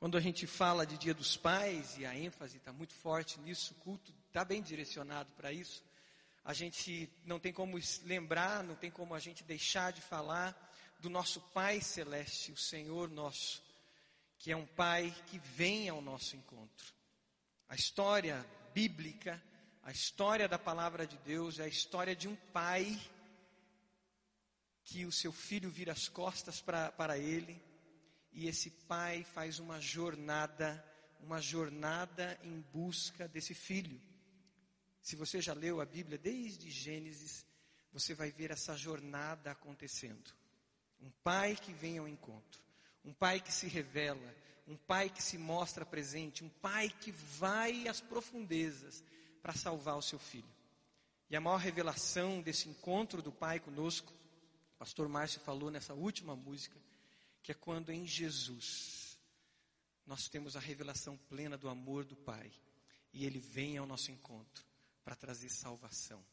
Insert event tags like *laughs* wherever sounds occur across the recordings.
Quando a gente fala de Dia dos Pais, e a ênfase está muito forte nisso, o culto está bem direcionado para isso, a gente não tem como lembrar, não tem como a gente deixar de falar do nosso Pai Celeste, o Senhor nosso, que é um Pai que vem ao nosso encontro. A história bíblica, a história da palavra de Deus é a história de um pai que o seu filho vira as costas pra, para ele e esse pai faz uma jornada, uma jornada em busca desse filho. Se você já leu a Bíblia desde Gênesis, você vai ver essa jornada acontecendo. Um pai que vem ao encontro, um pai que se revela, um pai que se mostra presente, um pai que vai às profundezas para salvar o seu filho. E a maior revelação desse encontro do pai conosco, o pastor Márcio falou nessa última música, que é quando em Jesus nós temos a revelação plena do amor do Pai e ele vem ao nosso encontro para trazer salvação.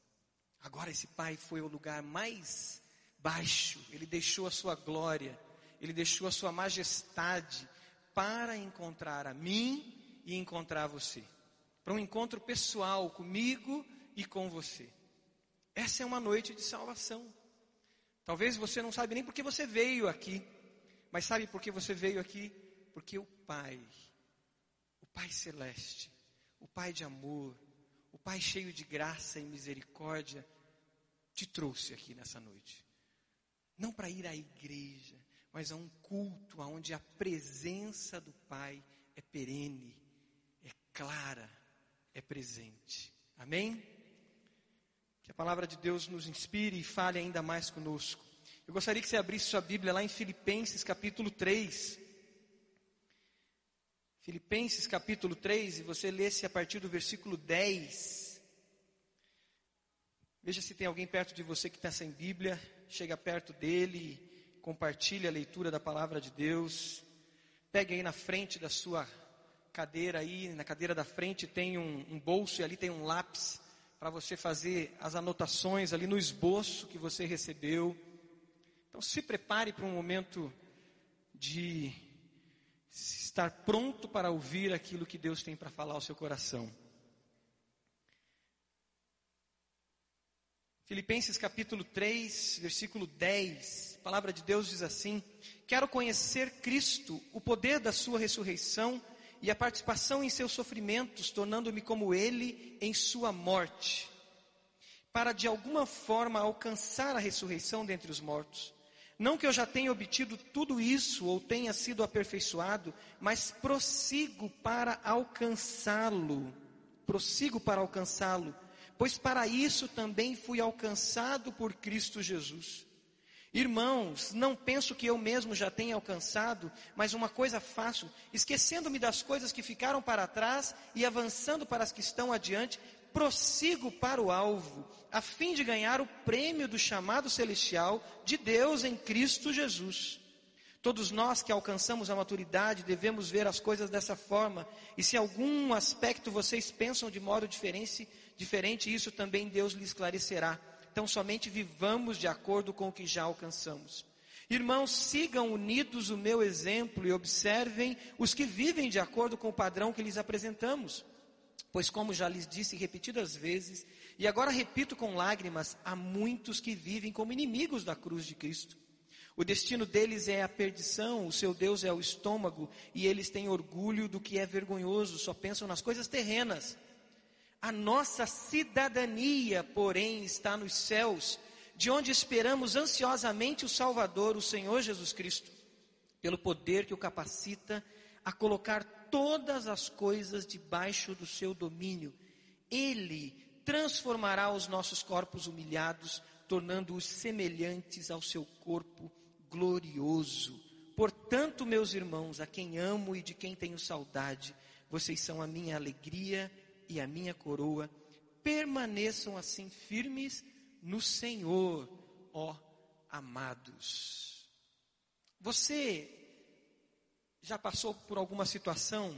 Agora esse Pai foi ao lugar mais baixo, ele deixou a sua glória, ele deixou a sua majestade para encontrar a mim e encontrar você. Para um encontro pessoal comigo e com você. Essa é uma noite de salvação. Talvez você não saiba nem porque você veio aqui. Mas sabe por que você veio aqui? Porque o Pai, o Pai Celeste, o Pai de amor, o Pai cheio de graça e misericórdia, te trouxe aqui nessa noite. Não para ir à igreja, mas a um culto onde a presença do Pai é perene, é clara, é presente. Amém? Que a palavra de Deus nos inspire e fale ainda mais conosco. Eu gostaria que você abrisse sua Bíblia lá em Filipenses capítulo 3. Filipenses capítulo 3, e você lesse a partir do versículo 10. Veja se tem alguém perto de você que está sem Bíblia, chega perto dele, compartilhe a leitura da palavra de Deus. Pegue aí na frente da sua cadeira aí, na cadeira da frente tem um, um bolso e ali tem um lápis para você fazer as anotações ali no esboço que você recebeu. Então se prepare para um momento de estar pronto para ouvir aquilo que Deus tem para falar ao seu coração. Filipenses capítulo 3, versículo 10, a palavra de Deus diz assim: Quero conhecer Cristo, o poder da Sua ressurreição e a participação em seus sofrimentos, tornando-me como Ele em Sua morte, para de alguma forma alcançar a ressurreição dentre os mortos. Não que eu já tenha obtido tudo isso ou tenha sido aperfeiçoado, mas prossigo para alcançá-lo. Prossigo para alcançá-lo, pois para isso também fui alcançado por Cristo Jesus. Irmãos, não penso que eu mesmo já tenha alcançado, mas uma coisa faço, esquecendo-me das coisas que ficaram para trás e avançando para as que estão adiante, prossigo para o alvo, a fim de ganhar o prêmio do chamado celestial de Deus em Cristo Jesus. Todos nós que alcançamos a maturidade devemos ver as coisas dessa forma, e se algum aspecto vocês pensam de modo diferente, diferente isso também Deus lhe esclarecerá. Então somente vivamos de acordo com o que já alcançamos. Irmãos, sigam unidos o meu exemplo e observem os que vivem de acordo com o padrão que lhes apresentamos. Pois, como já lhes disse repetidas vezes, e agora repito com lágrimas, há muitos que vivem como inimigos da cruz de Cristo. O destino deles é a perdição, o seu Deus é o estômago, e eles têm orgulho do que é vergonhoso, só pensam nas coisas terrenas. A nossa cidadania, porém, está nos céus, de onde esperamos ansiosamente o Salvador, o Senhor Jesus Cristo, pelo poder que o capacita a colocar todas as coisas debaixo do seu domínio. Ele transformará os nossos corpos humilhados, tornando-os semelhantes ao seu corpo glorioso. Portanto, meus irmãos, a quem amo e de quem tenho saudade, vocês são a minha alegria e a minha coroa. Permaneçam assim firmes no Senhor, ó amados. Você já passou por alguma situação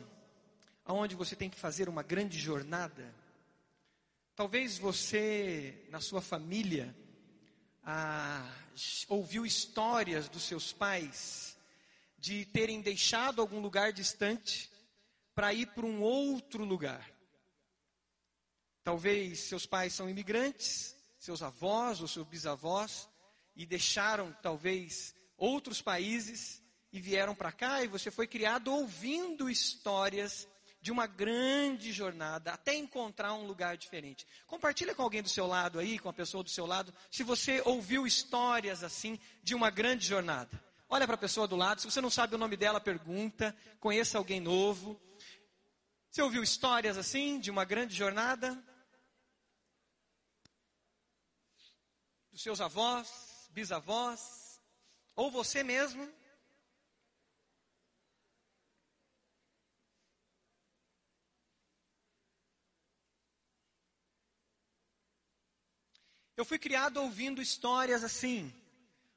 onde você tem que fazer uma grande jornada? Talvez você, na sua família, ah, ouviu histórias dos seus pais de terem deixado algum lugar distante para ir para um outro lugar. Talvez seus pais são imigrantes, seus avós ou seus bisavós, e deixaram talvez outros países e vieram para cá, e você foi criado ouvindo histórias de uma grande jornada até encontrar um lugar diferente. Compartilha com alguém do seu lado aí, com a pessoa do seu lado, se você ouviu histórias assim de uma grande jornada. Olha para a pessoa do lado, se você não sabe o nome dela, pergunta, conheça alguém novo. Você ouviu histórias assim de uma grande jornada? Dos seus avós, bisavós, ou você mesmo? Eu fui criado ouvindo histórias assim.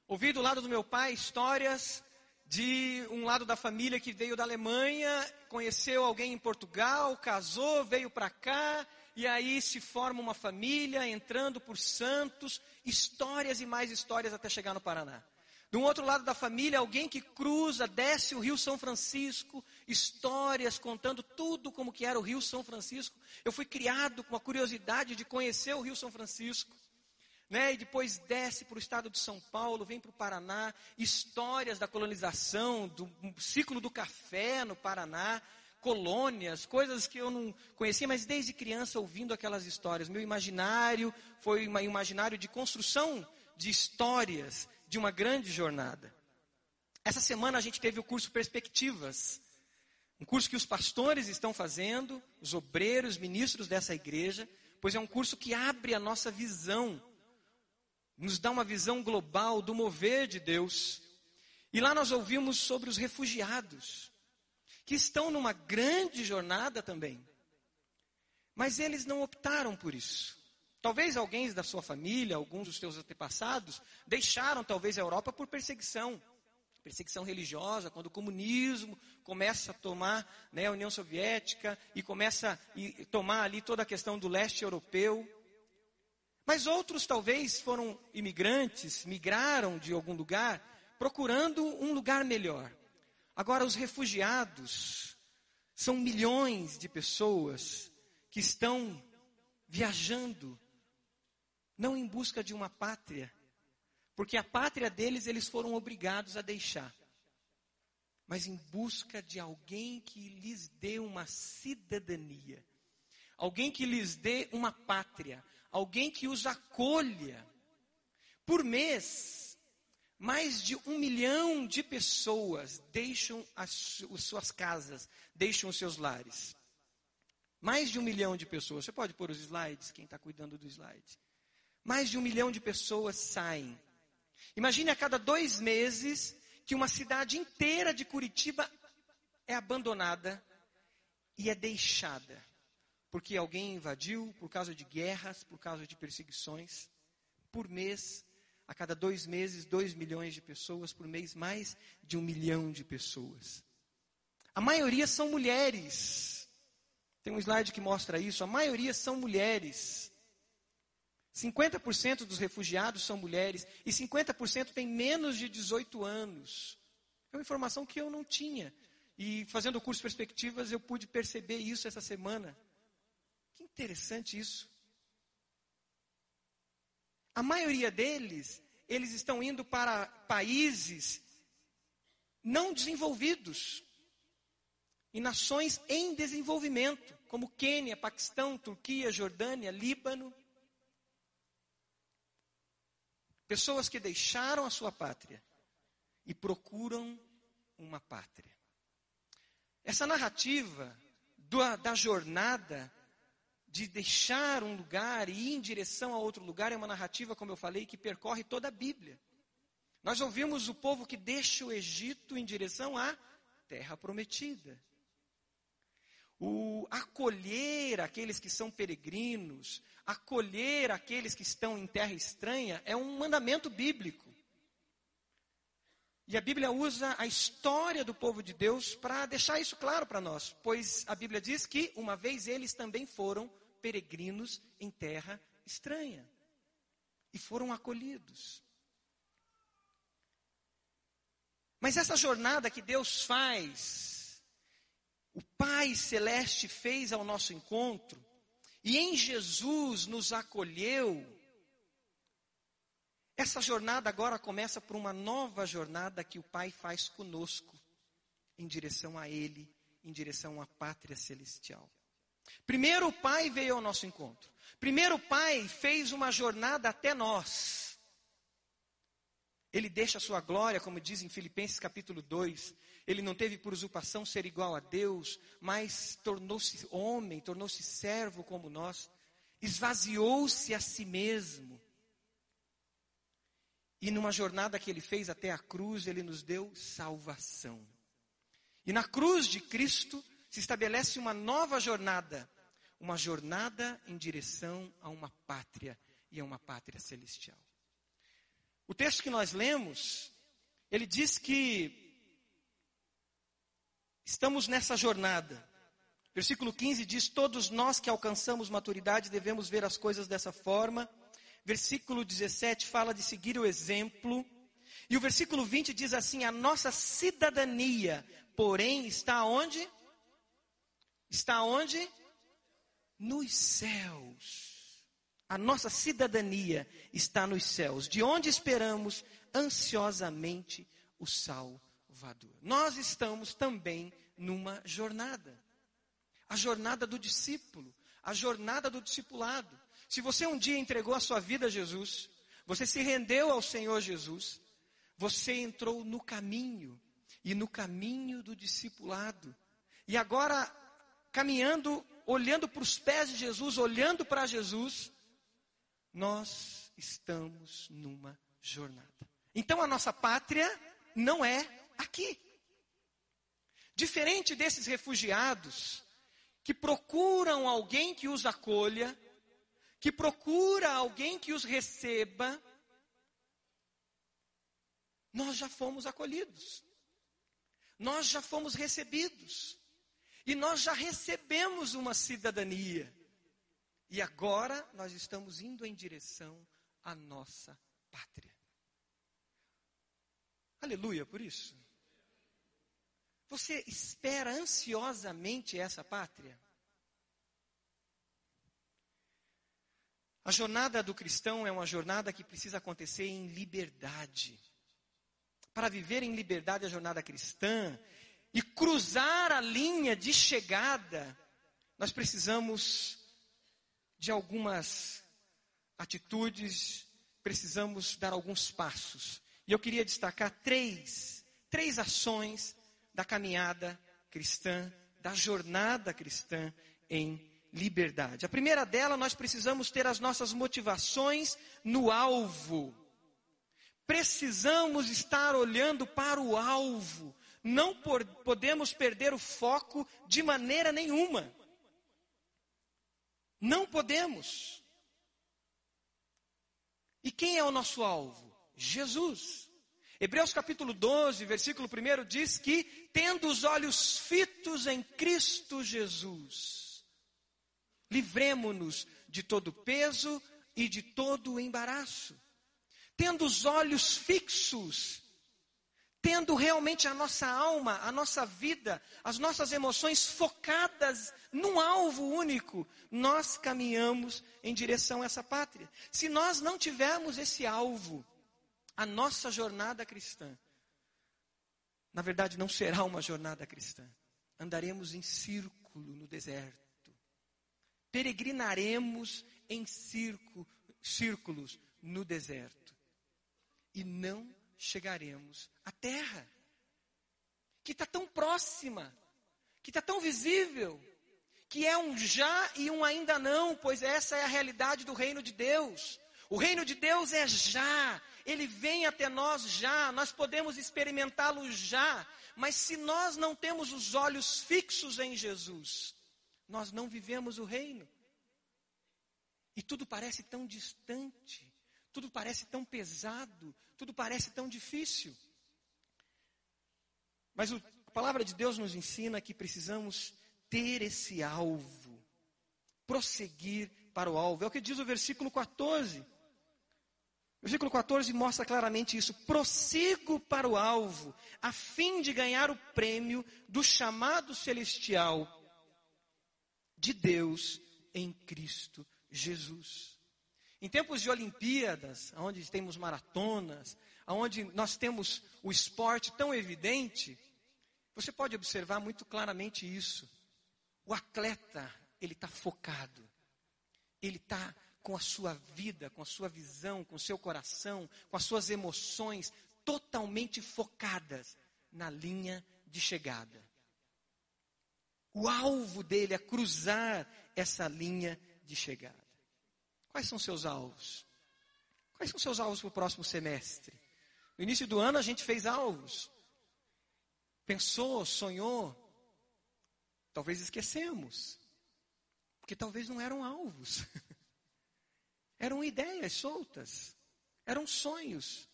Ouvi do lado do meu pai histórias de um lado da família que veio da Alemanha, conheceu alguém em Portugal, casou, veio para cá, e aí se forma uma família, entrando por Santos, histórias e mais histórias até chegar no Paraná. Um outro lado da família, alguém que cruza, desce o Rio São Francisco, histórias contando tudo como que era o Rio São Francisco. Eu fui criado com a curiosidade de conhecer o Rio São Francisco né? E depois desce para o estado de São Paulo, vem para o Paraná, histórias da colonização, do ciclo do café no Paraná, colônias, coisas que eu não conhecia, mas desde criança ouvindo aquelas histórias. Meu imaginário foi um imaginário de construção de histórias de uma grande jornada. Essa semana a gente teve o curso Perspectivas, um curso que os pastores estão fazendo, os obreiros, ministros dessa igreja, pois é um curso que abre a nossa visão nos dá uma visão global do mover de Deus. E lá nós ouvimos sobre os refugiados, que estão numa grande jornada também. Mas eles não optaram por isso. Talvez alguém da sua família, alguns dos seus antepassados, deixaram talvez a Europa por perseguição. Perseguição religiosa, quando o comunismo começa a tomar né, a União Soviética e começa a tomar ali toda a questão do leste europeu. Mas outros talvez foram imigrantes, migraram de algum lugar, procurando um lugar melhor. Agora, os refugiados são milhões de pessoas que estão viajando, não em busca de uma pátria, porque a pátria deles eles foram obrigados a deixar, mas em busca de alguém que lhes dê uma cidadania, alguém que lhes dê uma pátria, alguém que os acolha. Por mês, mais de um milhão de pessoas deixam as, as suas casas, deixam os seus lares. Mais de um milhão de pessoas. Você pode pôr os slides, quem está cuidando do slide. Mais de um milhão de pessoas saem. Imagine a cada dois meses que uma cidade inteira de Curitiba é abandonada e é deixada porque alguém invadiu, por causa de guerras, por causa de perseguições. Por mês, a cada dois meses, dois milhões de pessoas, por mês, mais de um milhão de pessoas. A maioria são mulheres. Tem um slide que mostra isso. A maioria são mulheres. 50% dos refugiados são mulheres e 50% têm menos de 18 anos. É uma informação que eu não tinha. E fazendo o curso Perspectivas, eu pude perceber isso essa semana. Interessante isso. A maioria deles, eles estão indo para países não desenvolvidos e nações em desenvolvimento, como Quênia, Paquistão, Turquia, Jordânia, Líbano. Pessoas que deixaram a sua pátria e procuram uma pátria. Essa narrativa da jornada de deixar um lugar e ir em direção a outro lugar é uma narrativa, como eu falei, que percorre toda a Bíblia. Nós ouvimos o povo que deixa o Egito em direção à terra prometida. O acolher aqueles que são peregrinos, acolher aqueles que estão em terra estranha, é um mandamento bíblico. E a Bíblia usa a história do povo de Deus para deixar isso claro para nós, pois a Bíblia diz que uma vez eles também foram peregrinos em terra estranha. E foram acolhidos. Mas essa jornada que Deus faz, o Pai Celeste fez ao nosso encontro, e em Jesus nos acolheu, essa jornada agora começa por uma nova jornada que o Pai faz conosco, em direção a Ele, em direção à pátria celestial. Primeiro o Pai veio ao nosso encontro. Primeiro o Pai fez uma jornada até nós. Ele deixa a sua glória, como diz em Filipenses capítulo 2. Ele não teve por usurpação ser igual a Deus, mas tornou-se homem, tornou-se servo como nós. Esvaziou-se a si mesmo. E numa jornada que ele fez até a cruz, ele nos deu salvação. E na cruz de Cristo se estabelece uma nova jornada, uma jornada em direção a uma pátria e a uma pátria celestial. O texto que nós lemos, ele diz que estamos nessa jornada. Versículo 15 diz: Todos nós que alcançamos maturidade devemos ver as coisas dessa forma. Versículo 17 fala de seguir o exemplo. E o versículo 20 diz assim: A nossa cidadania, porém, está onde? Está onde? Nos céus. A nossa cidadania está nos céus, de onde esperamos ansiosamente o Salvador. Nós estamos também numa jornada. A jornada do discípulo, a jornada do discipulado. Se você um dia entregou a sua vida a Jesus, você se rendeu ao Senhor Jesus, você entrou no caminho, e no caminho do discipulado. E agora, caminhando, olhando para os pés de Jesus, olhando para Jesus, nós estamos numa jornada. Então a nossa pátria não é aqui. Diferente desses refugiados que procuram alguém que os acolha, que procura alguém que os receba, nós já fomos acolhidos. Nós já fomos recebidos. E nós já recebemos uma cidadania. E agora nós estamos indo em direção à nossa pátria. Aleluia por isso. Você espera ansiosamente essa pátria? A jornada do cristão é uma jornada que precisa acontecer em liberdade. Para viver em liberdade a jornada cristã e cruzar a linha de chegada, nós precisamos de algumas atitudes, precisamos dar alguns passos. E eu queria destacar três, três ações da caminhada cristã, da jornada cristã em liberdade. A primeira dela, nós precisamos ter as nossas motivações no alvo. Precisamos estar olhando para o alvo. Não por, podemos perder o foco de maneira nenhuma. Não podemos. E quem é o nosso alvo? Jesus. Hebreus capítulo 12, versículo 1 diz que, tendo os olhos fitos em Cristo Jesus, livremo-nos de todo peso e de todo embaraço. Tendo os olhos fixos, tendo realmente a nossa alma, a nossa vida, as nossas emoções focadas num alvo único, nós caminhamos em direção a essa pátria. Se nós não tivermos esse alvo, a nossa jornada cristã, na verdade, não será uma jornada cristã. Andaremos em círculo no deserto peregrinaremos em circo, círculos no deserto e não chegaremos à terra, que está tão próxima, que está tão visível, que é um já e um ainda não, pois essa é a realidade do reino de Deus. O reino de Deus é já, ele vem até nós já, nós podemos experimentá-lo já, mas se nós não temos os olhos fixos em Jesus, nós não vivemos o reino. E tudo parece tão distante, tudo parece tão pesado, tudo parece tão difícil. Mas o, a palavra de Deus nos ensina que precisamos ter esse alvo, prosseguir para o alvo. É o que diz o versículo 14. O versículo 14 mostra claramente isso. Prossigo para o alvo, a fim de ganhar o prêmio do chamado celestial de Deus em Cristo Jesus. Em tempos de Olimpíadas, onde temos maratonas, onde nós temos o esporte tão evidente, você pode observar muito claramente isso. O atleta, ele está focado, ele está com a sua vida, com a sua visão, com o seu coração, com as suas emoções totalmente focadas na linha de chegada. O alvo dele é cruzar essa linha de chegada. Quais são seus alvos? Quais são seus alvos para o próximo semestre? No início do ano a gente fez alvos. Pensou, sonhou. Talvez esquecemos. Porque talvez não eram alvos. *laughs* Eram ideias soltas, eram sonhos,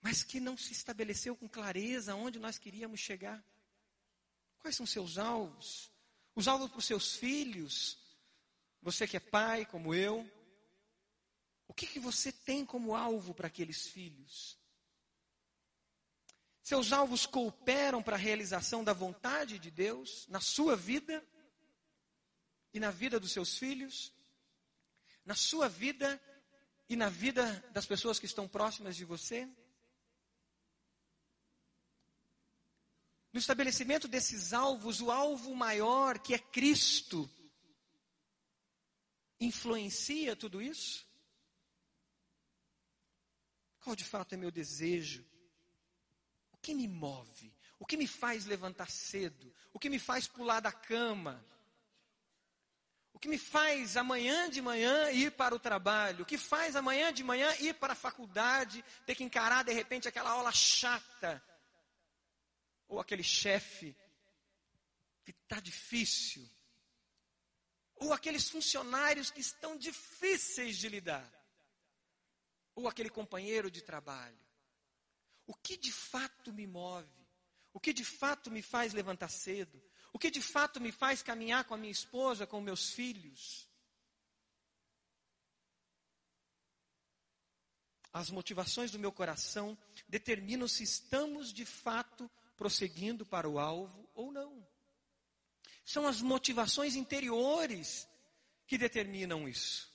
mas que não se estabeleceu com clareza onde nós queríamos chegar. Quais são seus alvos? Os alvos para os seus filhos? Você que é pai, como eu, o que, que você tem como alvo para aqueles filhos? Seus alvos cooperam para a realização da vontade de Deus na sua vida e na vida dos seus filhos? na sua vida e na vida das pessoas que estão próximas de você? No estabelecimento desses alvos, o alvo maior, que é Cristo, influencia tudo isso? Qual de fato é meu desejo? O que me move? O que me faz levantar cedo? O que me faz pular da cama? que me faz amanhã de manhã ir para o trabalho, o que faz amanhã de manhã ir para a faculdade, ter que encarar de repente aquela aula chata, ou aquele chefe que está difícil, ou aqueles funcionários que estão difíceis de lidar, ou aquele companheiro de trabalho. O que de fato me move? O que de fato me faz levantar cedo? O que de fato me faz caminhar com a minha esposa, com meus filhos? As motivações do meu coração determinam se estamos de fato prosseguindo para o alvo ou não. São as motivações interiores que determinam isso.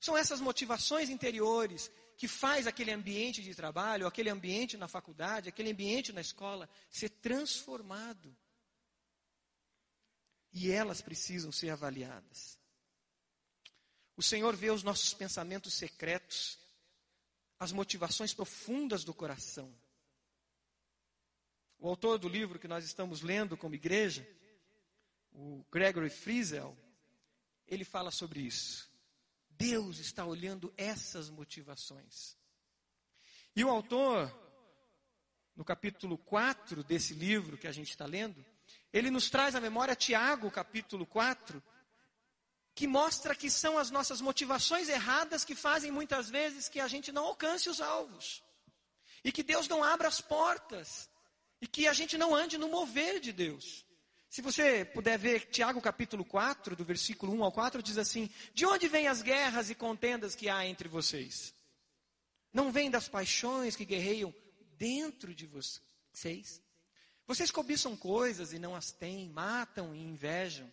São essas motivações interiores que faz aquele ambiente de trabalho, aquele ambiente na faculdade, aquele ambiente na escola ser transformado e elas precisam ser avaliadas. O Senhor vê os nossos pensamentos secretos, as motivações profundas do coração. O autor do livro que nós estamos lendo como igreja, o Gregory Friesel, ele fala sobre isso. Deus está olhando essas motivações. E o autor, no capítulo 4 desse livro que a gente está lendo, ele nos traz à memória Tiago, capítulo 4, que mostra que são as nossas motivações erradas que fazem muitas vezes que a gente não alcance os alvos. E que Deus não abra as portas. E que a gente não ande no mover de Deus. Se você puder ver Tiago capítulo 4, do versículo 1 ao 4, diz assim: De onde vêm as guerras e contendas que há entre vocês? Não vêm das paixões que guerreiam dentro de vocês? Vocês cobiçam coisas e não as têm, matam e invejam,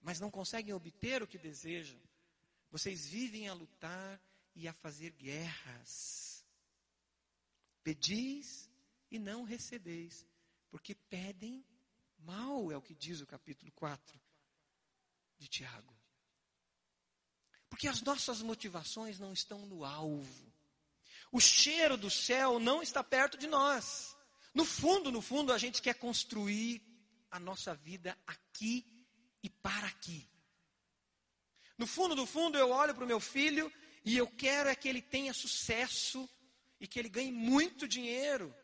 mas não conseguem obter o que desejam. Vocês vivem a lutar e a fazer guerras. Pedis e não recebeis, porque pedem mal, é o que diz o capítulo 4 de Tiago. Porque as nossas motivações não estão no alvo. O cheiro do céu não está perto de nós. No fundo, no fundo, a gente quer construir a nossa vida aqui e para aqui. No fundo, no fundo, eu olho para o meu filho e eu quero é que ele tenha sucesso e que ele ganhe muito dinheiro.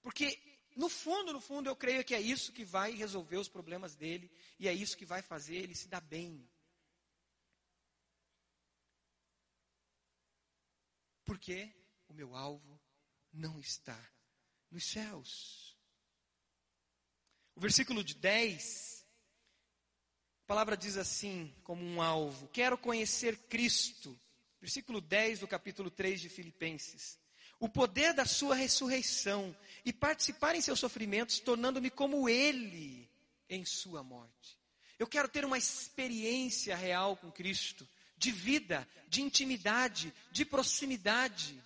Porque, no fundo, no fundo, eu creio que é isso que vai resolver os problemas dele e é isso que vai fazer ele se dar bem. Porque o meu alvo não está nos céus. O versículo de 10 A palavra diz assim, como um alvo: Quero conhecer Cristo. Versículo 10 do capítulo 3 de Filipenses. O poder da sua ressurreição e participar em seus sofrimentos, tornando-me como Ele em sua morte. Eu quero ter uma experiência real com Cristo, de vida, de intimidade, de proximidade,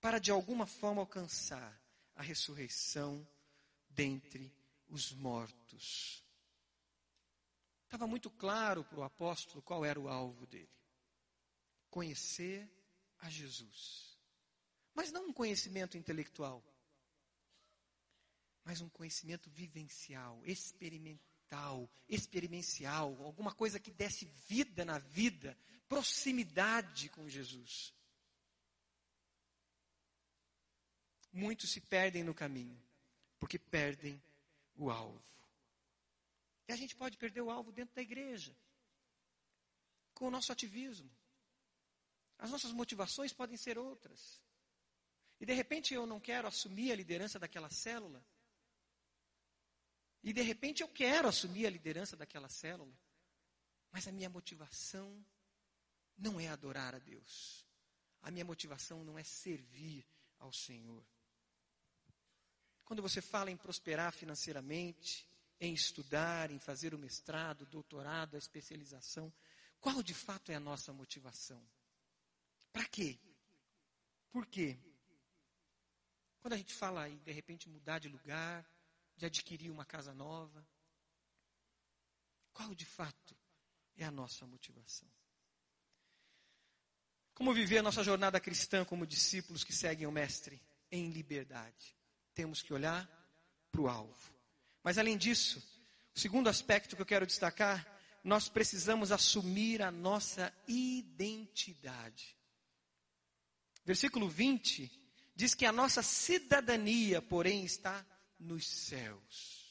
para de alguma forma alcançar a ressurreição dentre os mortos. Estava muito claro para o apóstolo qual era o alvo dele: conhecer a Jesus. Mas não um conhecimento intelectual, mas um conhecimento vivencial, experimental, experiencial, alguma coisa que desse vida na vida, proximidade com Jesus. Muitos se perdem no caminho, porque perdem o alvo. E a gente pode perder o alvo dentro da igreja, com o nosso ativismo. As nossas motivações podem ser outras. E de repente eu não quero assumir a liderança daquela célula. E de repente eu quero assumir a liderança daquela célula. Mas a minha motivação não é adorar a Deus. A minha motivação não é servir ao Senhor. Quando você fala em prosperar financeiramente, em estudar, em fazer o mestrado, doutorado, a especialização, qual de fato é a nossa motivação? Para quê? Por quê? Quando a gente fala em, de repente, mudar de lugar, de adquirir uma casa nova, qual de fato é a nossa motivação? Como viver a nossa jornada cristã como discípulos que seguem o Mestre em liberdade? temos que olhar para o alvo. Mas além disso, o segundo aspecto que eu quero destacar, nós precisamos assumir a nossa identidade. Versículo 20 diz que a nossa cidadania, porém, está nos céus.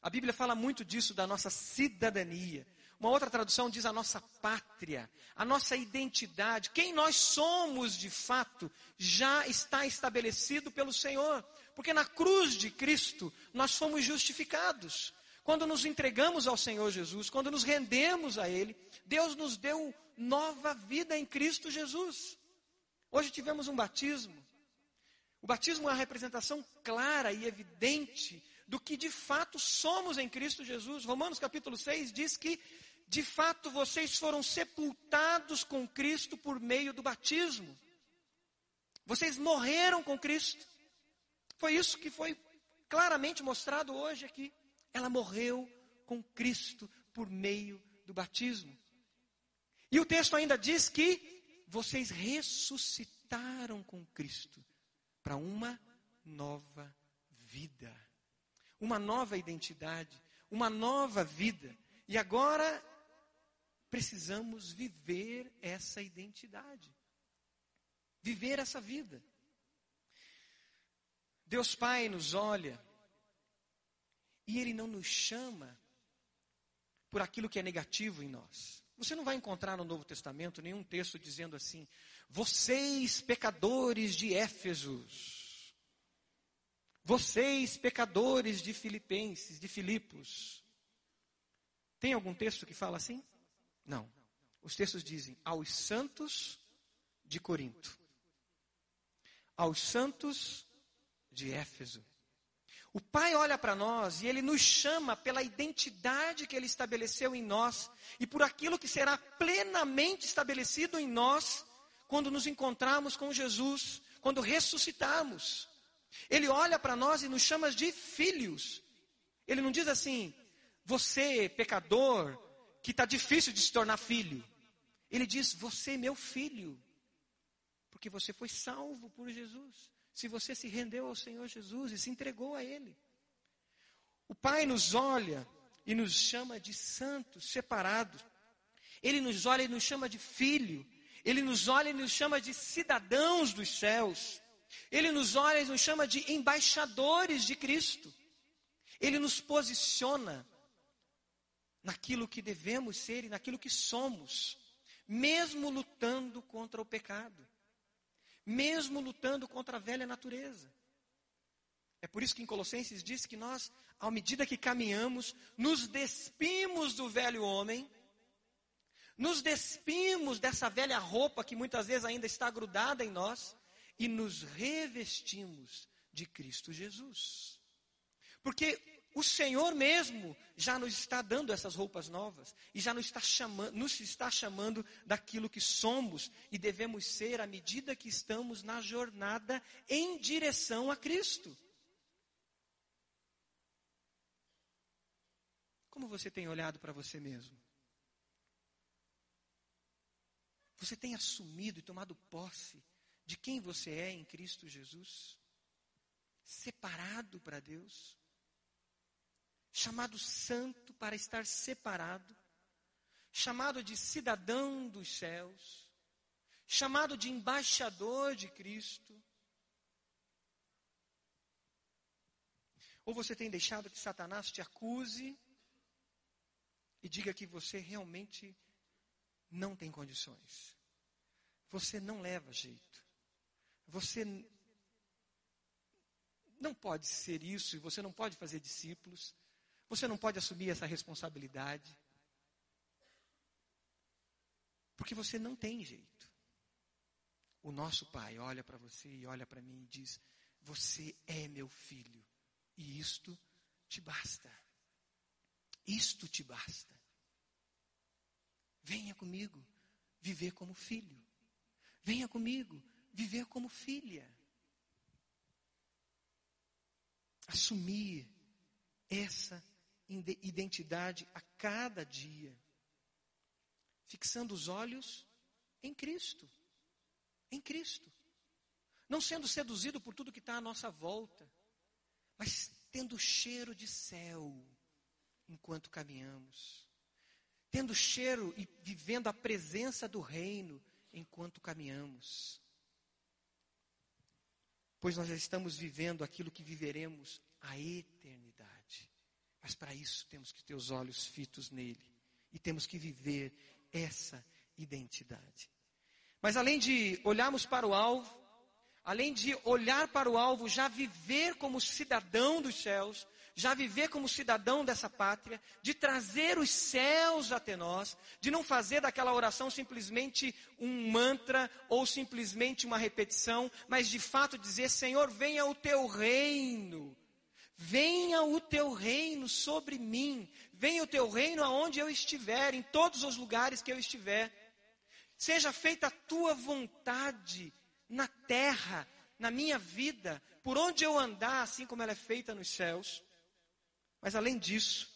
A Bíblia fala muito disso, da nossa cidadania. Uma outra tradução diz a nossa pátria, a nossa identidade, quem nós somos de fato, já está estabelecido pelo Senhor. Porque na cruz de Cristo nós fomos justificados. Quando nos entregamos ao Senhor Jesus, quando nos rendemos a Ele, Deus nos deu nova vida em Cristo Jesus. Hoje tivemos um batismo. O batismo é a representação clara e evidente do que de fato somos em Cristo Jesus. Romanos capítulo 6 diz que de fato vocês foram sepultados com Cristo por meio do batismo. Vocês morreram com Cristo. Foi isso que foi claramente mostrado hoje aqui. Ela morreu com Cristo por meio do batismo. E o texto ainda diz que vocês ressuscitaram com Cristo para uma nova vida, uma nova identidade, uma nova vida. E agora precisamos viver essa identidade, viver essa vida. Deus Pai nos olha e Ele não nos chama por aquilo que é negativo em nós. Você não vai encontrar no Novo Testamento nenhum texto dizendo assim: vocês pecadores de Éfesos, vocês pecadores de Filipenses, de Filipos. Tem algum texto que fala assim? Não. Os textos dizem aos santos de Corinto, aos santos de Éfeso. O Pai olha para nós e Ele nos chama pela identidade que Ele estabeleceu em nós e por aquilo que será plenamente estabelecido em nós quando nos encontrarmos com Jesus, quando ressuscitarmos. Ele olha para nós e nos chama de filhos. Ele não diz assim, você, pecador, que está difícil de se tornar filho. Ele diz, você, meu filho, porque você foi salvo por Jesus se você se rendeu ao Senhor Jesus e se entregou a Ele. O Pai nos olha e nos chama de santos, separados. Ele nos olha e nos chama de filho. Ele nos olha e nos chama de cidadãos dos céus. Ele nos olha e nos chama de embaixadores de Cristo. Ele nos posiciona naquilo que devemos ser e naquilo que somos, mesmo lutando contra o pecado mesmo lutando contra a velha natureza. É por isso que em Colossenses diz que nós, à medida que caminhamos, nos despimos do velho homem, nos despimos dessa velha roupa que muitas vezes ainda está grudada em nós e nos revestimos de Cristo Jesus. Porque o Senhor mesmo já nos está dando essas roupas novas e já nos está, chamando, nos está chamando daquilo que somos e devemos ser à medida que estamos na jornada em direção a Cristo. Como você tem olhado para você mesmo? Você tem assumido e tomado posse de quem você é em Cristo Jesus? Separado para Deus? Chamado santo para estar separado, chamado de cidadão dos céus, chamado de embaixador de Cristo. Ou você tem deixado que Satanás te acuse e diga que você realmente não tem condições. Você não leva jeito. Você não pode ser isso e você não pode fazer discípulos. Você não pode assumir essa responsabilidade. Porque você não tem jeito. O nosso pai olha para você e olha para mim e diz: Você é meu filho, e isto te basta. Isto te basta. Venha comigo viver como filho. Venha comigo viver como filha. Assumir essa identidade a cada dia, fixando os olhos em Cristo. Em Cristo. Não sendo seduzido por tudo que está à nossa volta, mas tendo cheiro de céu enquanto caminhamos. Tendo cheiro e vivendo a presença do reino enquanto caminhamos. Pois nós já estamos vivendo aquilo que viveremos a eternidade. Mas para isso temos que ter os olhos fitos nele e temos que viver essa identidade. Mas além de olharmos para o alvo, além de olhar para o alvo, já viver como cidadão dos céus, já viver como cidadão dessa pátria, de trazer os céus até nós, de não fazer daquela oração simplesmente um mantra ou simplesmente uma repetição, mas de fato dizer: Senhor, venha o teu reino. Venha o teu reino sobre mim, venha o teu reino aonde eu estiver, em todos os lugares que eu estiver. Seja feita a tua vontade na terra, na minha vida, por onde eu andar, assim como ela é feita nos céus. Mas além disso,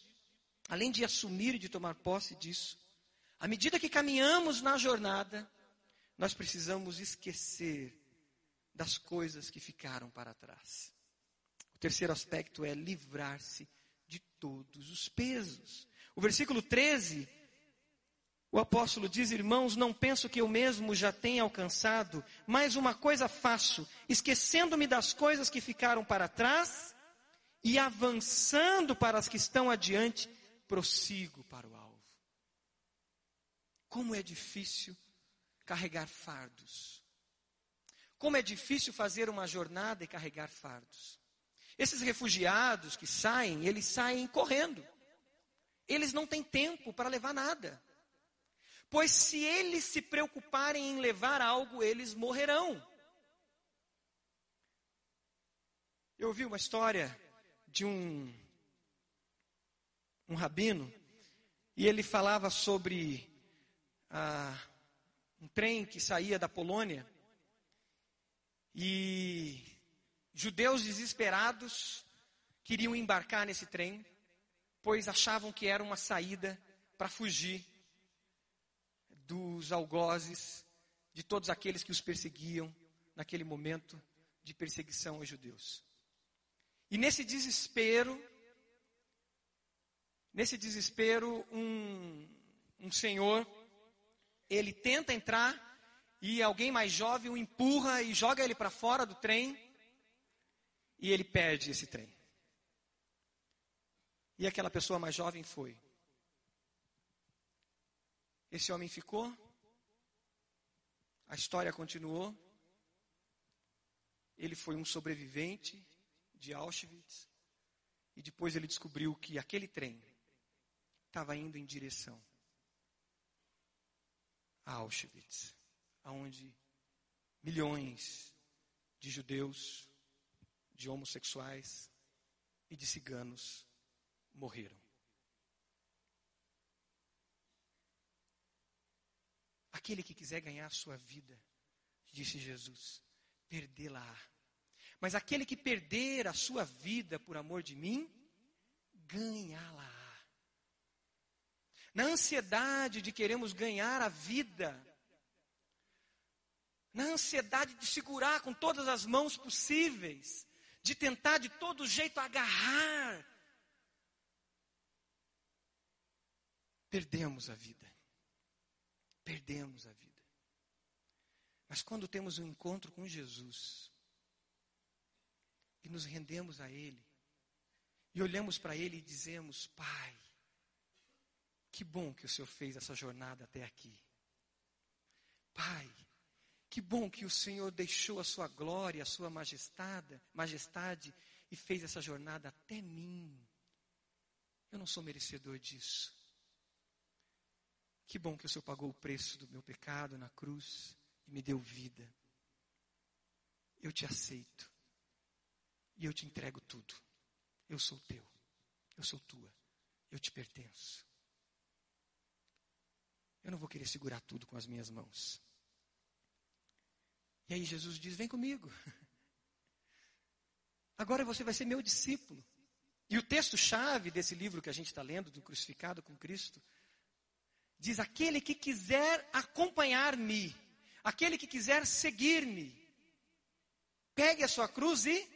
além de assumir e de tomar posse disso, à medida que caminhamos na jornada, nós precisamos esquecer das coisas que ficaram para trás. O terceiro aspecto é livrar-se de todos os pesos. O versículo 13, o apóstolo diz: Irmãos, não penso que eu mesmo já tenha alcançado, mas uma coisa faço, esquecendo-me das coisas que ficaram para trás e avançando para as que estão adiante, prossigo para o alvo. Como é difícil carregar fardos. Como é difícil fazer uma jornada e carregar fardos. Esses refugiados que saem, eles saem correndo. Eles não têm tempo para levar nada. Pois se eles se preocuparem em levar algo, eles morrerão. Eu ouvi uma história de um, um rabino, e ele falava sobre ah, um trem que saía da Polônia, e Judeus desesperados queriam embarcar nesse trem, pois achavam que era uma saída para fugir dos algozes, de todos aqueles que os perseguiam naquele momento de perseguição aos judeus. E nesse desespero, nesse desespero, um, um senhor, ele tenta entrar e alguém mais jovem o empurra e joga ele para fora do trem e ele perde esse trem. E aquela pessoa mais jovem foi. Esse homem ficou, a história continuou. Ele foi um sobrevivente de Auschwitz e depois ele descobriu que aquele trem estava indo em direção a Auschwitz, aonde milhões de judeus, de homossexuais e de ciganos morreram. Aquele que quiser ganhar a sua vida, disse Jesus, perdê-la. Mas aquele que perder a sua vida por amor de mim, ganhá-la. Na ansiedade de queremos ganhar a vida, na ansiedade de segurar com todas as mãos possíveis, de tentar de todo jeito agarrar, perdemos a vida. Perdemos a vida. Mas quando temos um encontro com Jesus, e nos rendemos a Ele, e olhamos para Ele e dizemos: Pai, que bom que o Senhor fez essa jornada até aqui. Pai, que bom que o Senhor deixou a sua glória, a sua majestade, majestade e fez essa jornada até mim. Eu não sou merecedor disso. Que bom que o Senhor pagou o preço do meu pecado na cruz e me deu vida. Eu te aceito. E eu te entrego tudo. Eu sou teu. Eu sou tua. Eu te pertenço. Eu não vou querer segurar tudo com as minhas mãos. E aí Jesus diz: Vem comigo. *laughs* Agora você vai ser meu discípulo. E o texto-chave desse livro que a gente está lendo, do Crucificado com Cristo, diz: Aquele que quiser acompanhar-me, aquele que quiser seguir-me, pegue a sua cruz e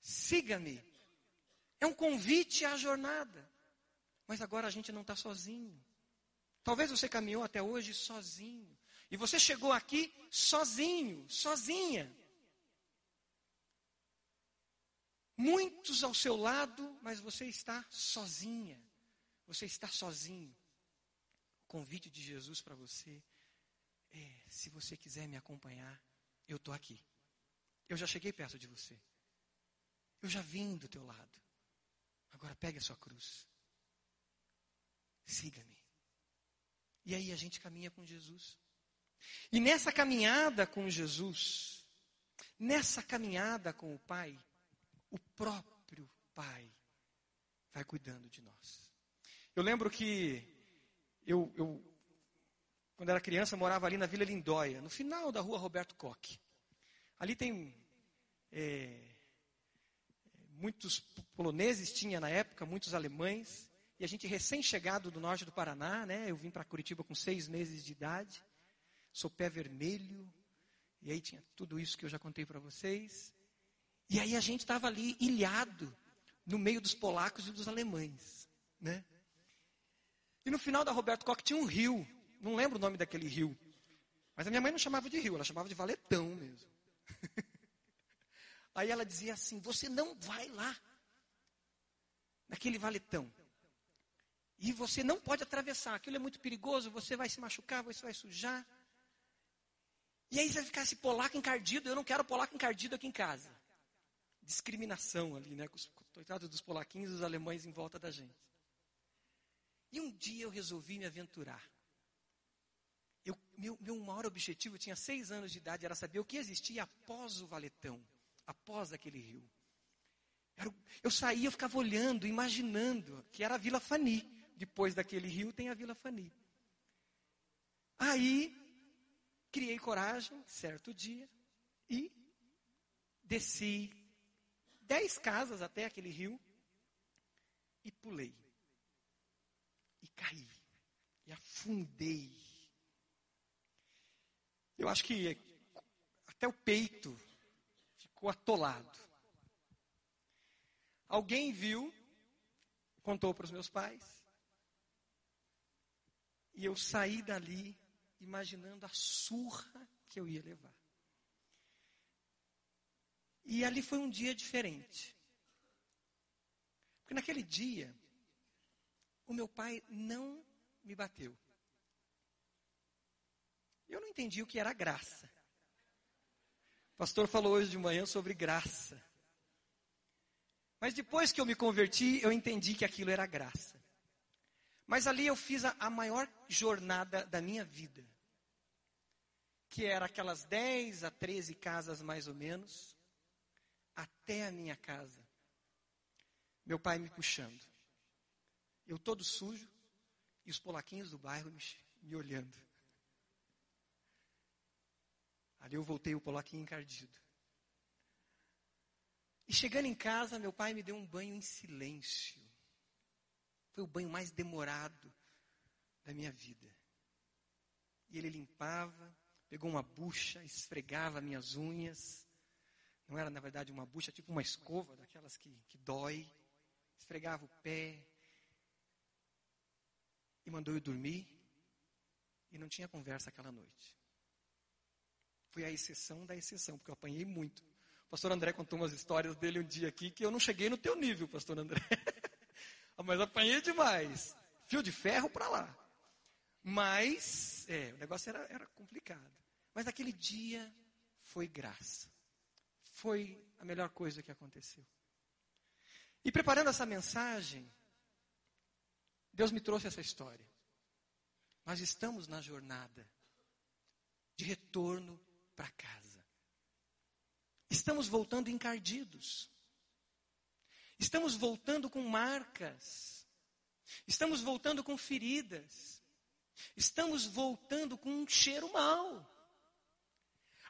siga-me. É um convite à jornada. Mas agora a gente não está sozinho. Talvez você caminhou até hoje sozinho. E você chegou aqui sozinho, sozinha. Muitos ao seu lado, mas você está sozinha. Você está sozinho. O convite de Jesus para você é: se você quiser me acompanhar, eu estou aqui. Eu já cheguei perto de você. Eu já vim do teu lado. Agora pegue a sua cruz. Siga-me. E aí a gente caminha com Jesus. E nessa caminhada com Jesus, nessa caminhada com o Pai, o próprio Pai vai cuidando de nós. Eu lembro que eu, eu quando era criança, morava ali na Vila Lindóia, no final da rua Roberto Koch. Ali tem é, muitos poloneses, tinha na época, muitos alemães, e a gente recém-chegado do norte do Paraná, né? Eu vim para Curitiba com seis meses de idade sou pé vermelho, e aí tinha tudo isso que eu já contei para vocês. E aí a gente estava ali ilhado no meio dos polacos e dos alemães, né? E no final da Roberto Koch tinha um rio, não lembro o nome daquele rio, mas a minha mãe não chamava de rio, ela chamava de valetão mesmo. *laughs* aí ela dizia assim: Você não vai lá, naquele valetão. E você não pode atravessar, aquilo é muito perigoso, você vai se machucar, você vai sujar. E aí você vai ficar esse polaco encardido, eu não quero polaco encardido aqui em casa. Discriminação ali, né? Com os coitados dos polaquinhos e dos alemães em volta da gente. E um dia eu resolvi me aventurar. Eu, meu, meu maior objetivo, eu tinha seis anos de idade, era saber o que existia após o valetão, após aquele rio. Era, eu saía, eu ficava olhando, imaginando que era a Vila Fani. Depois daquele rio tem a Vila Fani. Aí Criei coragem, certo dia, e desci dez casas até aquele rio e pulei. E caí. E afundei. Eu acho que até o peito ficou atolado. Alguém viu, contou para os meus pais, e eu saí dali imaginando a surra que eu ia levar. E ali foi um dia diferente. Porque naquele dia, o meu pai não me bateu. Eu não entendi o que era graça. O pastor falou hoje de manhã sobre graça. Mas depois que eu me converti, eu entendi que aquilo era graça. Mas ali eu fiz a, a maior jornada da minha vida. Que era aquelas 10 a 13 casas mais ou menos, até a minha casa. Meu pai me puxando. Eu todo sujo e os polaquinhos do bairro me, me olhando. Ali eu voltei o polaquinho encardido. E chegando em casa, meu pai me deu um banho em silêncio. Foi o banho mais demorado da minha vida. E ele limpava, pegou uma bucha, esfregava minhas unhas. Não era, na verdade, uma bucha, tipo uma escova, daquelas que, que dói. Esfregava o pé. E mandou eu dormir. E não tinha conversa aquela noite. Foi a exceção da exceção, porque eu apanhei muito pastor André contou umas histórias dele um dia aqui que eu não cheguei no teu nível, pastor André. *laughs* Mas apanhei demais. Fio de ferro para lá. Mas, é, o negócio era, era complicado. Mas aquele dia foi graça. Foi a melhor coisa que aconteceu. E preparando essa mensagem, Deus me trouxe essa história. Nós estamos na jornada de retorno para casa. Estamos voltando encardidos. Estamos voltando com marcas. Estamos voltando com feridas. Estamos voltando com um cheiro mau.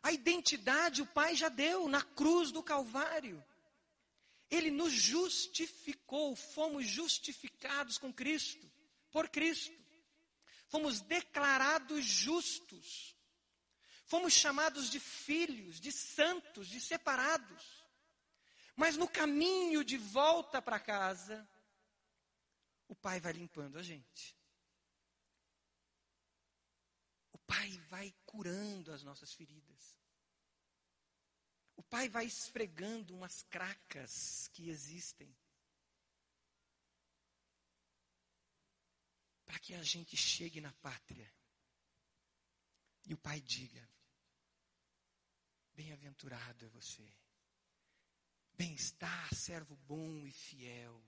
A identidade o Pai já deu na cruz do Calvário. Ele nos justificou, fomos justificados com Cristo, por Cristo. Fomos declarados justos. Fomos chamados de filhos, de santos, de separados. Mas no caminho de volta para casa, o Pai vai limpando a gente. O Pai vai curando as nossas feridas. O Pai vai esfregando umas cracas que existem. Para que a gente chegue na pátria. E o Pai diga: Bem-aventurado é você. Bem-estar, servo bom e fiel.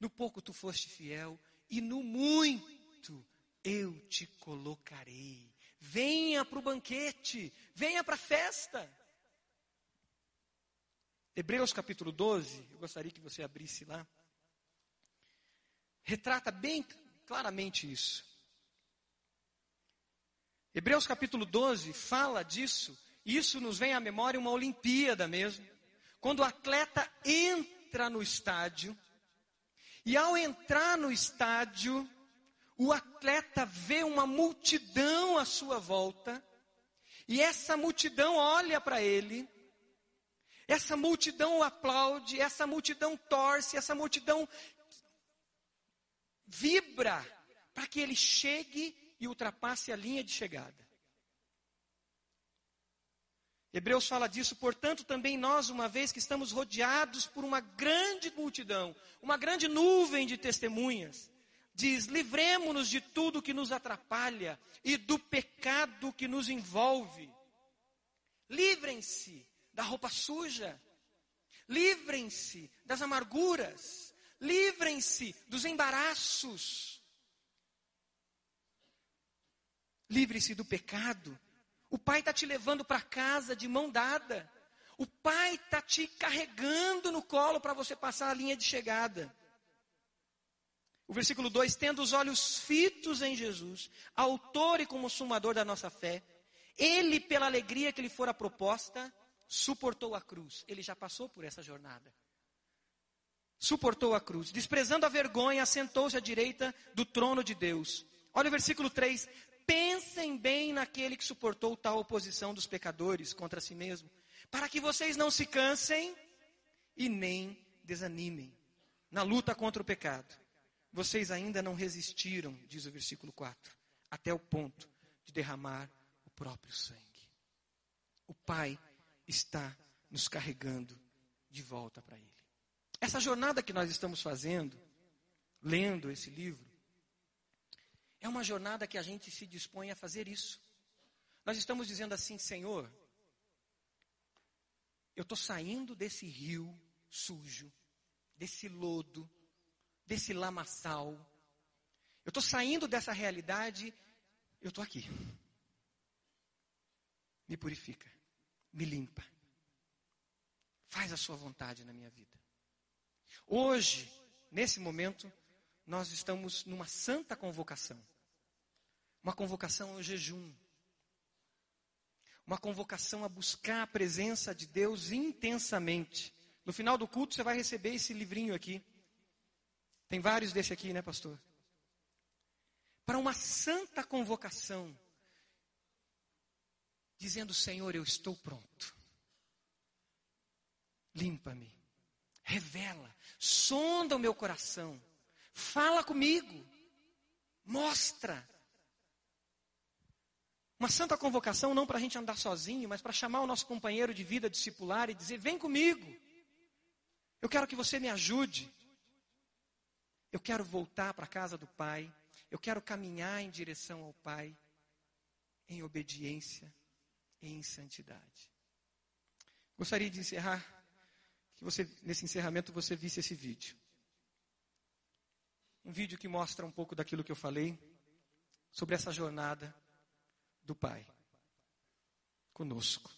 No pouco tu foste fiel, e no muito eu te colocarei. Venha para o banquete, venha para a festa. Hebreus capítulo 12, eu gostaria que você abrisse lá. Retrata bem claramente isso. Hebreus capítulo 12 fala disso. Isso nos vem à memória uma Olimpíada mesmo. Quando o atleta entra no estádio, e ao entrar no estádio, o atleta vê uma multidão à sua volta, e essa multidão olha para ele, essa multidão o aplaude, essa multidão torce, essa multidão vibra para que ele chegue e ultrapasse a linha de chegada. Hebreus fala disso, portanto, também nós, uma vez que estamos rodeados por uma grande multidão, uma grande nuvem de testemunhas, diz: livremos-nos de tudo que nos atrapalha e do pecado que nos envolve. Livrem-se da roupa suja, livrem-se das amarguras, livrem-se dos embaraços, Livre-se do pecado. O pai está te levando para casa de mão dada. O pai está te carregando no colo para você passar a linha de chegada. O versículo 2: Tendo os olhos fitos em Jesus, autor e consumador da nossa fé, ele, pela alegria que lhe fora proposta, suportou a cruz. Ele já passou por essa jornada. Suportou a cruz. Desprezando a vergonha, assentou-se à direita do trono de Deus. Olha o versículo 3: Pensem bem naquele que suportou tal oposição dos pecadores contra si mesmo, para que vocês não se cansem e nem desanimem na luta contra o pecado. Vocês ainda não resistiram, diz o versículo 4, até o ponto de derramar o próprio sangue. O Pai está nos carregando de volta para Ele. Essa jornada que nós estamos fazendo, lendo esse livro, é uma jornada que a gente se dispõe a fazer isso. Nós estamos dizendo assim, Senhor, eu estou saindo desse rio sujo, desse lodo, desse lamaçal. Eu estou saindo dessa realidade, eu estou aqui. Me purifica, me limpa. Faz a sua vontade na minha vida. Hoje, nesse momento, nós estamos numa santa convocação. Uma convocação ao jejum. Uma convocação a buscar a presença de Deus intensamente. No final do culto você vai receber esse livrinho aqui. Tem vários desse aqui, né, pastor? Para uma santa convocação. Dizendo, Senhor, eu estou pronto. Limpa-me. Revela. Sonda o meu coração. Fala comigo. Mostra. Uma santa convocação não para a gente andar sozinho, mas para chamar o nosso companheiro de vida discipular e dizer: vem comigo. Eu quero que você me ajude. Eu quero voltar para a casa do Pai. Eu quero caminhar em direção ao Pai, em obediência e em santidade. Gostaria de encerrar, que você, nesse encerramento, você visse esse vídeo. Um vídeo que mostra um pouco daquilo que eu falei sobre essa jornada do Pai conosco.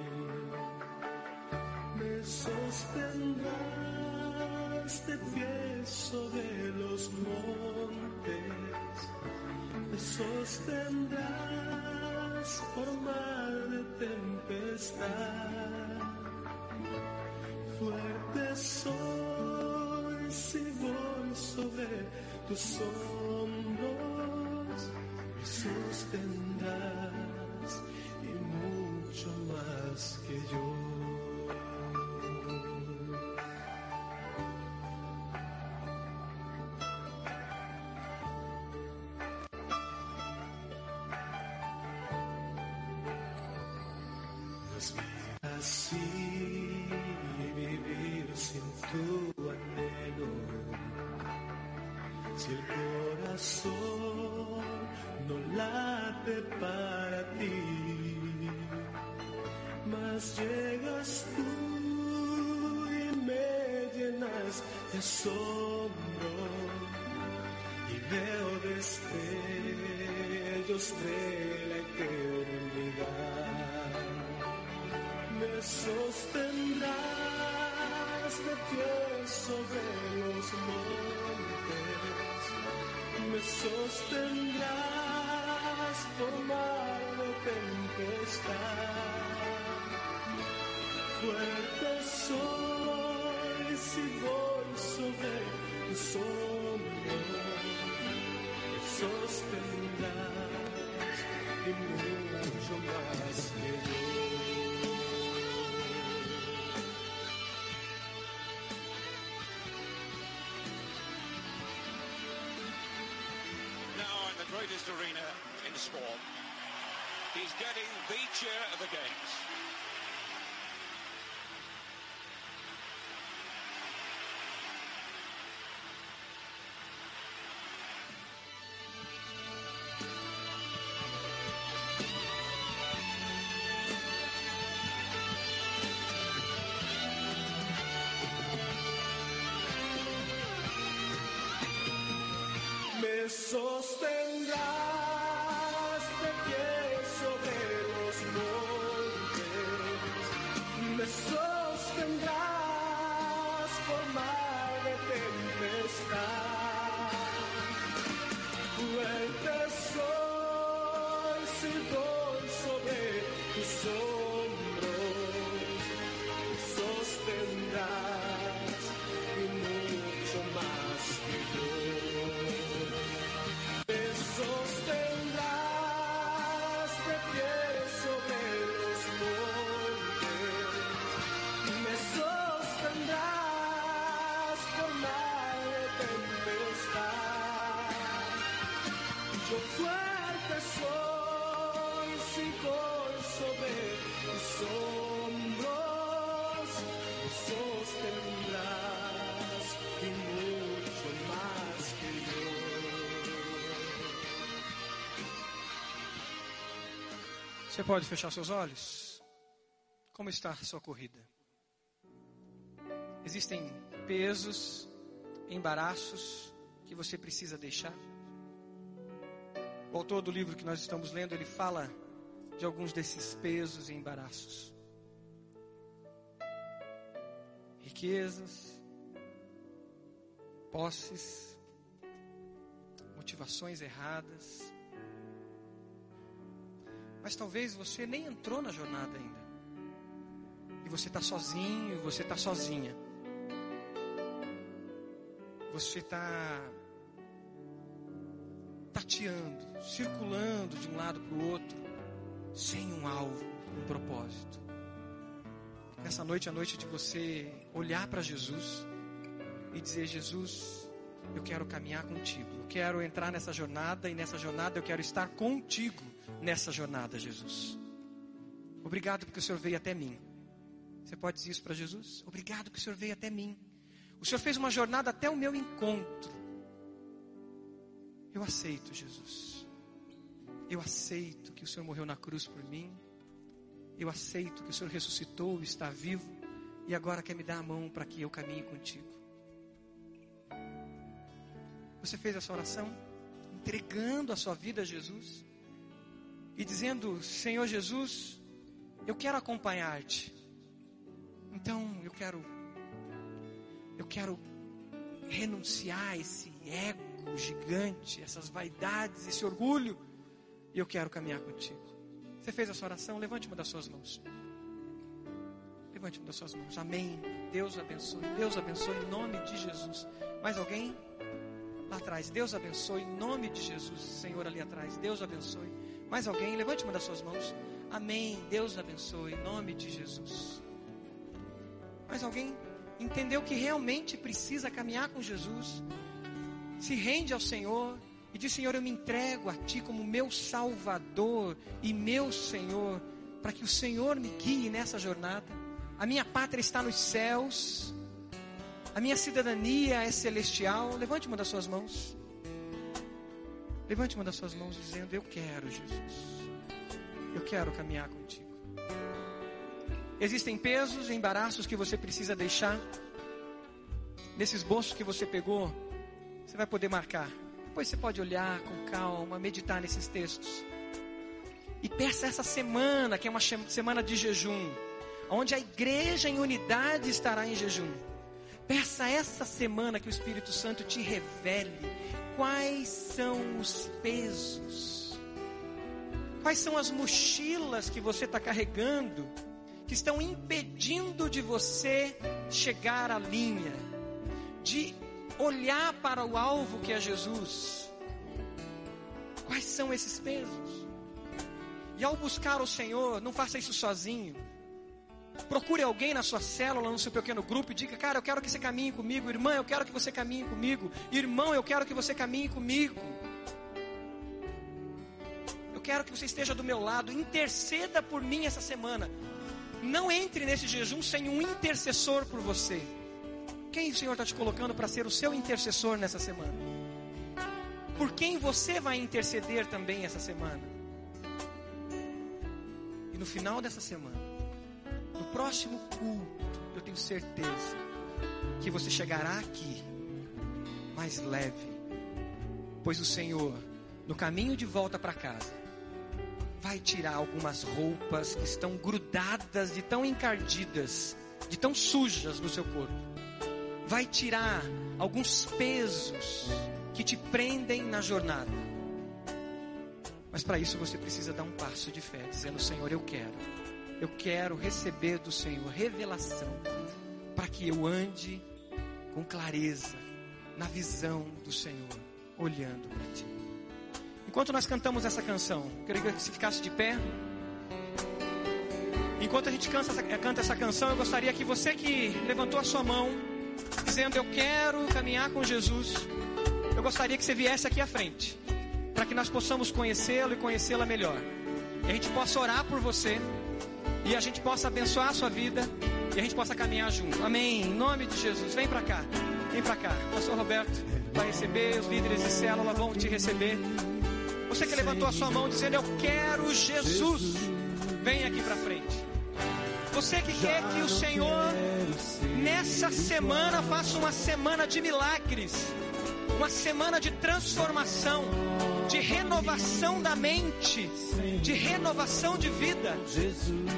Sostendrás de pie sobre los montes. Me sostendrás por mar de tempestad. Fuerte soy si voy sobre tus hombros. Me sostendrás y mucho más que yo. Para ti, mas llegas tú y me llenas de asombro y veo destellos de la eternidad. Me sostendrás de pie sobre los montes, me sostendrás mar tempestad. Fuerte soy si voy sobre sostendrás y mucho más que yo. greatest arena He's getting the chair of the games. Me Você pode fechar seus olhos? Como está sua corrida? Existem pesos, embaraços que você precisa deixar? O autor do livro que nós estamos lendo, ele fala de alguns desses pesos e embaraços. Riquezas, posses, motivações erradas. Mas talvez você nem entrou na jornada ainda. E você está sozinho, você está sozinha. Você está tateando, circulando de um lado para o outro, sem um alvo, um propósito. Nessa noite a noite de você olhar para Jesus e dizer: Jesus, eu quero caminhar contigo, eu quero entrar nessa jornada e nessa jornada eu quero estar contigo nessa jornada, Jesus. Obrigado porque o Senhor veio até mim. Você pode dizer isso para Jesus? Obrigado que o Senhor veio até mim. O Senhor fez uma jornada até o meu encontro. Eu aceito, Jesus. Eu aceito que o Senhor morreu na cruz por mim. Eu aceito que o Senhor ressuscitou, está vivo e agora quer me dar a mão para que eu caminhe contigo. Você fez essa oração entregando a sua vida a Jesus e dizendo: Senhor Jesus, eu quero acompanhar-te. Então eu quero eu quero renunciar a esse ego gigante, essas vaidades, esse orgulho, e eu quero caminhar contigo. Você fez essa oração? Levante uma das suas mãos. Levante uma das suas mãos. Amém. Deus abençoe. Deus abençoe em nome de Jesus. Mais alguém? Lá atrás. Deus abençoe em nome de Jesus. Senhor ali atrás. Deus abençoe. Mais alguém? Levante uma das suas mãos. Amém. Deus abençoe em nome de Jesus. Mais alguém? Entendeu que realmente precisa caminhar com Jesus? Se rende ao Senhor e diz: Senhor, eu me entrego a Ti como meu Salvador e meu Senhor, para que o Senhor me guie nessa jornada. A minha pátria está nos céus, a minha cidadania é celestial. Levante uma das suas mãos. Levante uma das suas mãos dizendo: Eu quero, Jesus. Eu quero caminhar contigo. Existem pesos e embaraços que você precisa deixar. Nesses bolsos que você pegou, você vai poder marcar. Depois você pode olhar com calma, meditar nesses textos. E peça essa semana, que é uma semana de jejum, onde a igreja em unidade estará em jejum. Peça essa semana que o Espírito Santo te revele quais são os pesos, quais são as mochilas que você está carregando, que estão impedindo de você chegar à linha, de olhar para o alvo que é Jesus. Quais são esses pesos? E ao buscar o Senhor, não faça isso sozinho. Procure alguém na sua célula, no seu pequeno grupo e diga: Cara, eu quero que você caminhe comigo. Irmã, eu quero que você caminhe comigo. Irmão, eu quero que você caminhe comigo. Eu quero que você esteja do meu lado. Interceda por mim essa semana. Não entre nesse jejum sem um intercessor por você. Quem o Senhor está te colocando para ser o seu intercessor nessa semana? Por quem você vai interceder também essa semana? E no final dessa semana, próximo culto, eu tenho certeza que você chegará aqui mais leve, pois o Senhor, no caminho de volta para casa, vai tirar algumas roupas que estão grudadas, de tão encardidas, de tão sujas no seu corpo. Vai tirar alguns pesos que te prendem na jornada. Mas para isso você precisa dar um passo de fé, dizendo: Senhor, eu quero. Eu quero receber do Senhor revelação para que eu ande com clareza na visão do Senhor, olhando para ti. Enquanto nós cantamos essa canção, queria que você ficasse de pé. Enquanto a gente canta essa canção, eu gostaria que você que levantou a sua mão, dizendo eu quero caminhar com Jesus, eu gostaria que você viesse aqui à frente, para que nós possamos conhecê-lo e conhecê-la melhor. E a gente possa orar por você, e a gente possa abençoar a sua vida, e a gente possa caminhar junto. Amém. Em nome de Jesus, vem para cá, vem para cá. Pastor Roberto vai receber, os líderes de célula vão te receber. Você que levantou a sua mão dizendo: Eu quero Jesus. Vem aqui para frente. Você que quer que o Senhor nessa semana faça uma semana de milagres, uma semana de transformação, de renovação da mente, de renovação de vida.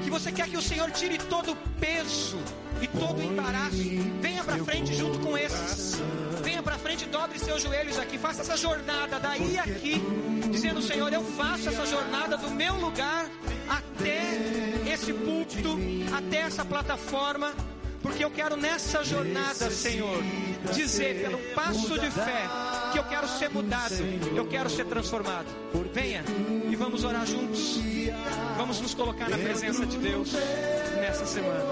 Que você quer que o Senhor tire todo o peso e todo o embaraço. Venha para frente junto com esses. Venha para frente, dobre seus joelhos aqui, faça essa jornada daí aqui, dizendo: Senhor, eu faço essa jornada do meu lugar até esse púlpito, até essa plataforma, porque eu quero nessa jornada, Senhor, dizer pelo passo de fé que eu quero ser mudado, eu quero ser transformado. Venha e vamos orar juntos. Vamos nos colocar na presença de Deus nessa semana.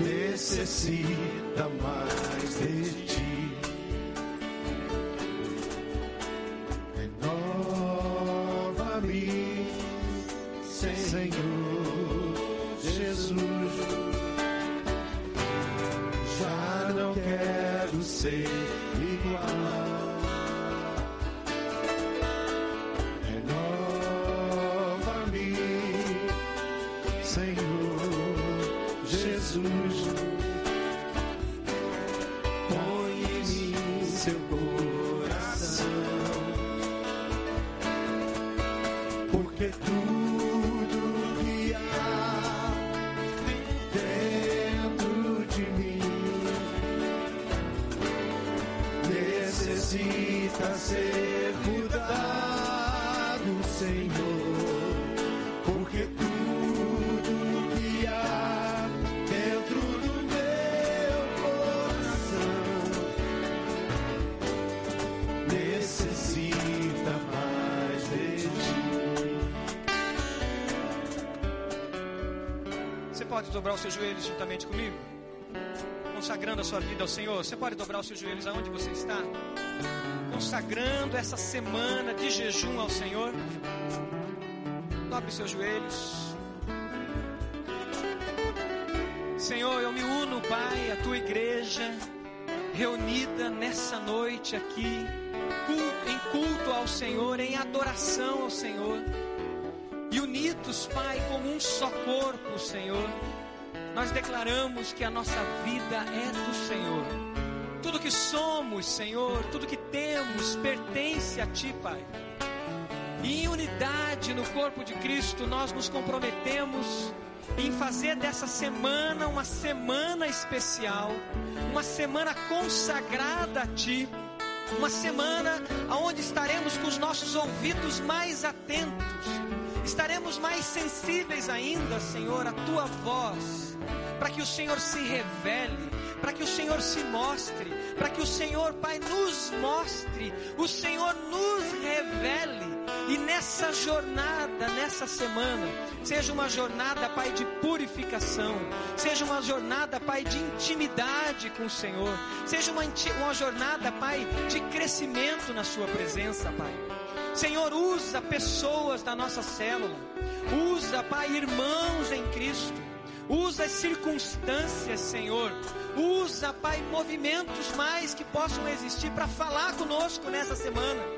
Necessita mais de quero necessita ser mudado, Senhor, porque tudo que há dentro do meu coração necessita mais de ti. Você pode dobrar os seus joelhos juntamente comigo? Consagrando a sua vida ao Senhor. Você pode dobrar os seus joelhos aonde você está? Consagrando essa semana de jejum ao Senhor. Dobre seus joelhos. Senhor, eu me uno, Pai, à tua igreja, reunida nessa noite aqui, em culto ao Senhor, em adoração ao Senhor e unidos, Pai, como um só corpo, Senhor, nós declaramos que a nossa vida é do Senhor. Tudo que somos, Senhor, tudo que temos pertence a Ti, Pai. E em unidade no corpo de Cristo, nós nos comprometemos em fazer dessa semana uma semana especial, uma semana consagrada a Ti, uma semana onde estaremos com os nossos ouvidos mais atentos, estaremos mais sensíveis ainda, Senhor, à Tua voz, para que o Senhor se revele, para que o Senhor se mostre, para que o Senhor, Pai, nos mostre, o Senhor nos revele. E nessa jornada, nessa semana, seja uma jornada, Pai, de purificação, seja uma jornada, Pai, de intimidade com o Senhor, seja uma, uma jornada, Pai, de crescimento na Sua presença, Pai. Senhor, usa pessoas da nossa célula, usa, Pai, irmãos em Cristo, usa as circunstâncias, Senhor, usa, Pai, movimentos mais que possam existir para falar conosco nessa semana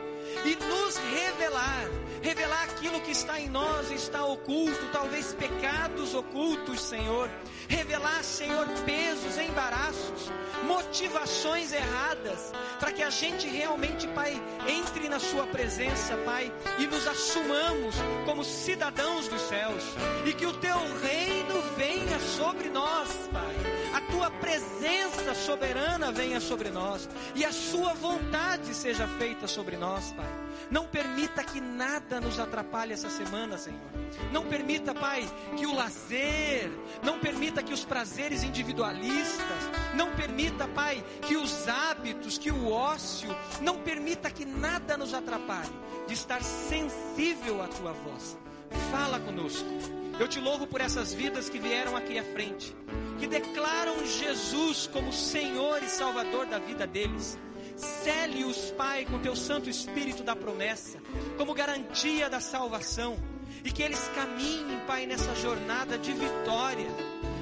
e nos revelar, revelar aquilo que está em nós, está oculto, talvez pecados ocultos, Senhor. Revelar, Senhor, pesos, embaraços, motivações erradas, para que a gente realmente, Pai, entre na Sua presença, Pai, e nos assumamos como cidadãos dos céus, e que o Teu reino venha sobre nós, Pai. A Tua presença soberana venha sobre nós, e a Sua vontade seja feita sobre nós, Pai. Não permita que nada nos atrapalhe essa semana, Senhor. Não permita, Pai, que o lazer, não permita que os prazeres individualistas, não permita, Pai, que os hábitos, que o ócio, não permita que nada nos atrapalhe de estar sensível à tua voz. Fala conosco. Eu te louvo por essas vidas que vieram aqui à frente, que declaram Jesus como Senhor e Salvador da vida deles. Cele-os, Pai, com teu Santo Espírito da promessa, como garantia da salvação, e que eles caminhem, Pai, nessa jornada de vitória.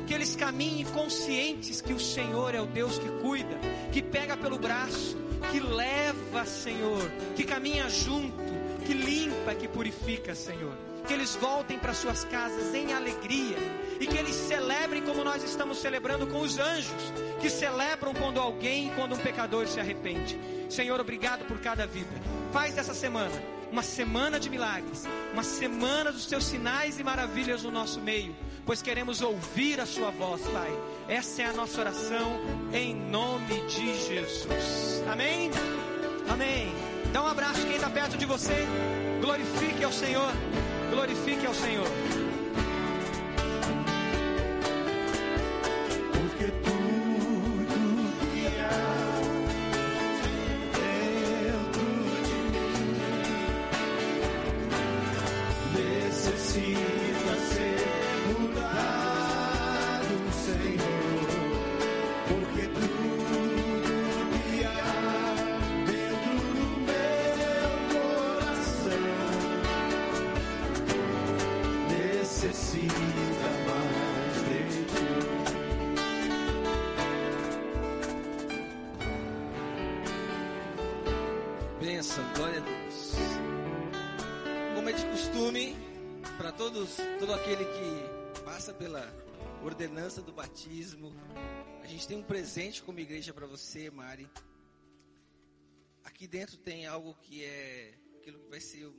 Que eles caminhem conscientes que o Senhor é o Deus que cuida, que pega pelo braço, que leva, Senhor, que caminha junto, que limpa, que purifica, Senhor. Que eles voltem para suas casas em alegria e que eles celebrem como nós estamos celebrando com os anjos, que celebram quando alguém, quando um pecador se arrepende. Senhor, obrigado por cada vida. Faz dessa semana uma semana de milagres, uma semana dos teus sinais e maravilhas no nosso meio, pois queremos ouvir a Sua voz, Pai. Essa é a nossa oração em nome de Jesus. Amém? Amém. Dá um abraço quem está perto de você. Glorifique ao Senhor. Glorifique ao Senhor. Batismo, a gente tem um presente como igreja para você, Mari. Aqui dentro tem algo que é aquilo que vai ser o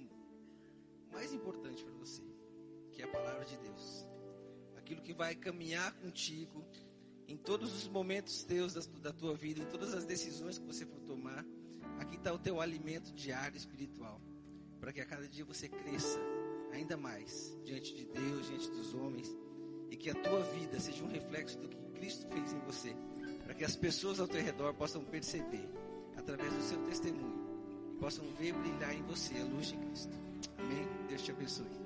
mais importante para você, que é a palavra de Deus. Aquilo que vai caminhar contigo em todos os momentos teus da, da tua vida, em todas as decisões que você for tomar. Aqui está o teu alimento diário espiritual, para que a cada dia você cresça ainda mais diante de Deus, diante dos homens, e que a tua vida seja um reflexo do que Cristo fez em você, para que as pessoas ao teu redor possam perceber, através do seu testemunho, e possam ver brilhar em você a luz de Cristo. Amém? Deus te abençoe.